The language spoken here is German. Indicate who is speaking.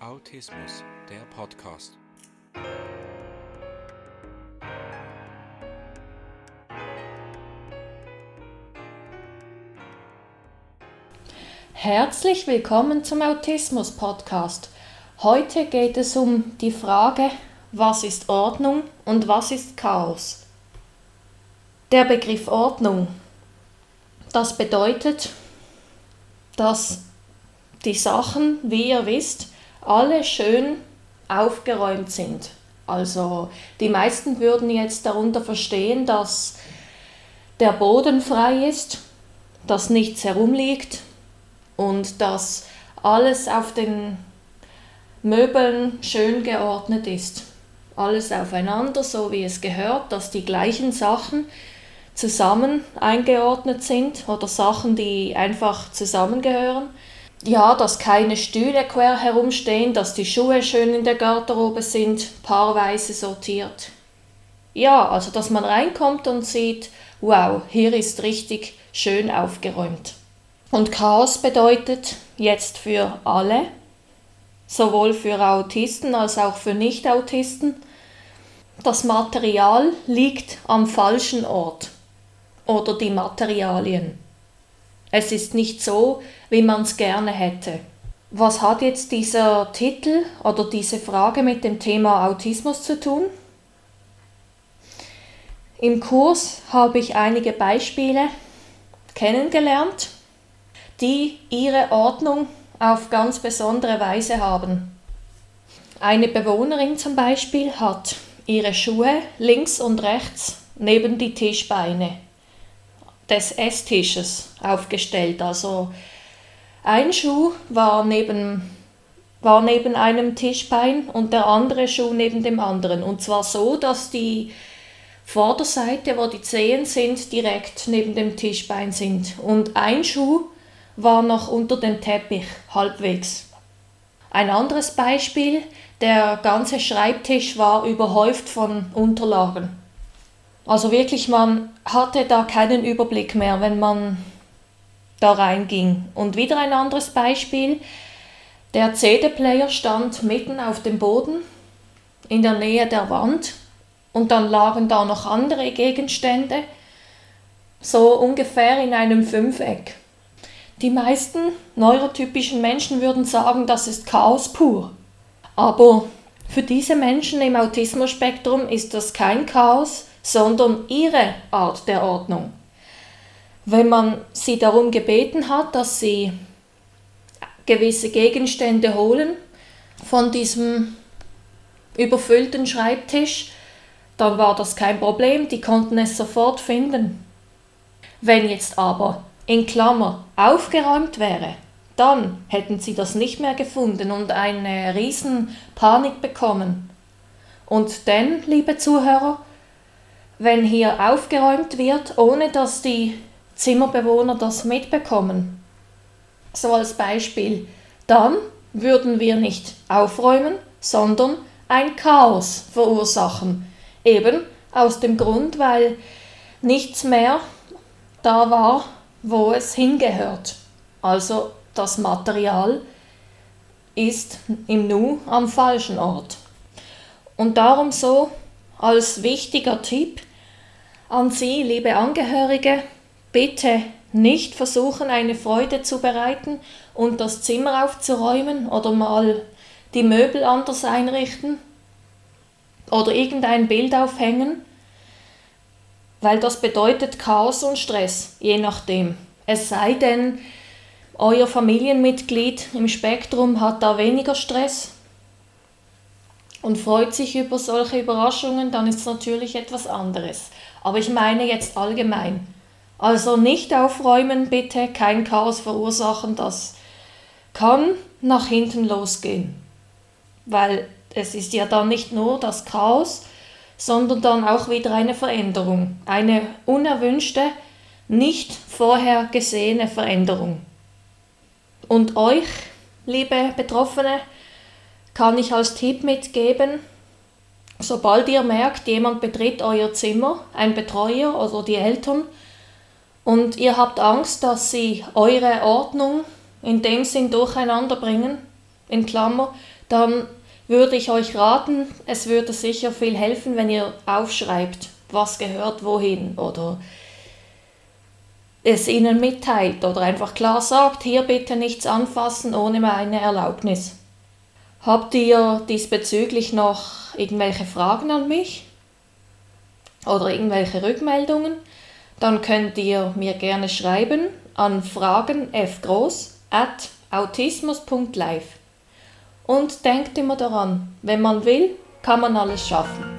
Speaker 1: Autismus, der Podcast.
Speaker 2: Herzlich willkommen zum Autismus Podcast. Heute geht es um die Frage, was ist Ordnung und was ist Chaos. Der Begriff Ordnung, das bedeutet, dass die Sachen, wie ihr wisst, alle schön aufgeräumt sind. Also die meisten würden jetzt darunter verstehen, dass der Boden frei ist, dass nichts herumliegt und dass alles auf den Möbeln schön geordnet ist. Alles aufeinander, so wie es gehört, dass die gleichen Sachen zusammen eingeordnet sind oder Sachen, die einfach zusammengehören ja, dass keine Stühle quer herumstehen, dass die Schuhe schön in der Garderobe sind, paarweise sortiert. Ja, also dass man reinkommt und sieht, wow, hier ist richtig schön aufgeräumt. Und Chaos bedeutet jetzt für alle, sowohl für Autisten als auch für Nicht-Autisten, das Material liegt am falschen Ort oder die Materialien. Es ist nicht so, wie man es gerne hätte. Was hat jetzt dieser Titel oder diese Frage mit dem Thema Autismus zu tun? Im Kurs habe ich einige Beispiele kennengelernt, die ihre Ordnung auf ganz besondere Weise haben. Eine Bewohnerin zum Beispiel hat ihre Schuhe links und rechts neben die Tischbeine des Esstisches aufgestellt. Also ein Schuh war neben, war neben einem Tischbein und der andere Schuh neben dem anderen. Und zwar so, dass die Vorderseite, wo die Zehen sind, direkt neben dem Tischbein sind. Und ein Schuh war noch unter dem Teppich, halbwegs. Ein anderes Beispiel, der ganze Schreibtisch war überhäuft von Unterlagen. Also wirklich, man hatte da keinen Überblick mehr, wenn man da reinging. Und wieder ein anderes Beispiel. Der CD-Player stand mitten auf dem Boden, in der Nähe der Wand. Und dann lagen da noch andere Gegenstände, so ungefähr in einem Fünfeck. Die meisten neurotypischen Menschen würden sagen, das ist Chaos pur. Aber für diese Menschen im Autismus-Spektrum ist das kein Chaos, sondern ihre Art der Ordnung. Wenn man sie darum gebeten hat, dass sie gewisse Gegenstände holen von diesem überfüllten Schreibtisch, dann war das kein Problem, die konnten es sofort finden. Wenn jetzt aber in Klammer aufgeräumt wäre, dann hätten sie das nicht mehr gefunden und eine riesen Panik bekommen. Und denn, liebe Zuhörer, wenn hier aufgeräumt wird, ohne dass die Zimmerbewohner das mitbekommen. So als Beispiel, dann würden wir nicht aufräumen, sondern ein Chaos verursachen. Eben aus dem Grund, weil nichts mehr da war, wo es hingehört. Also das Material ist im Nu am falschen Ort. Und darum so als wichtiger Tipp, an Sie, liebe Angehörige, bitte nicht versuchen, eine Freude zu bereiten und das Zimmer aufzuräumen oder mal die Möbel anders einrichten oder irgendein Bild aufhängen, weil das bedeutet Chaos und Stress, je nachdem. Es sei denn, euer Familienmitglied im Spektrum hat da weniger Stress und freut sich über solche Überraschungen, dann ist es natürlich etwas anderes. Aber ich meine jetzt allgemein. Also nicht aufräumen, bitte, kein Chaos verursachen, das kann nach hinten losgehen. Weil es ist ja dann nicht nur das Chaos, sondern dann auch wieder eine Veränderung, eine unerwünschte, nicht vorher gesehene Veränderung. Und euch, liebe Betroffene, kann ich als Tipp mitgeben, Sobald ihr merkt, jemand betritt euer Zimmer, ein Betreuer oder die Eltern, und ihr habt Angst, dass sie eure Ordnung in dem Sinn durcheinander bringen, in Klammer, dann würde ich euch raten, es würde sicher viel helfen, wenn ihr aufschreibt, was gehört wohin oder es ihnen mitteilt oder einfach klar sagt, hier bitte nichts anfassen ohne meine Erlaubnis. Habt ihr diesbezüglich noch irgendwelche Fragen an mich oder irgendwelche Rückmeldungen? Dann könnt ihr mir gerne schreiben an fragenfgroß at autismus.live. Und denkt immer daran, wenn man will, kann man alles schaffen.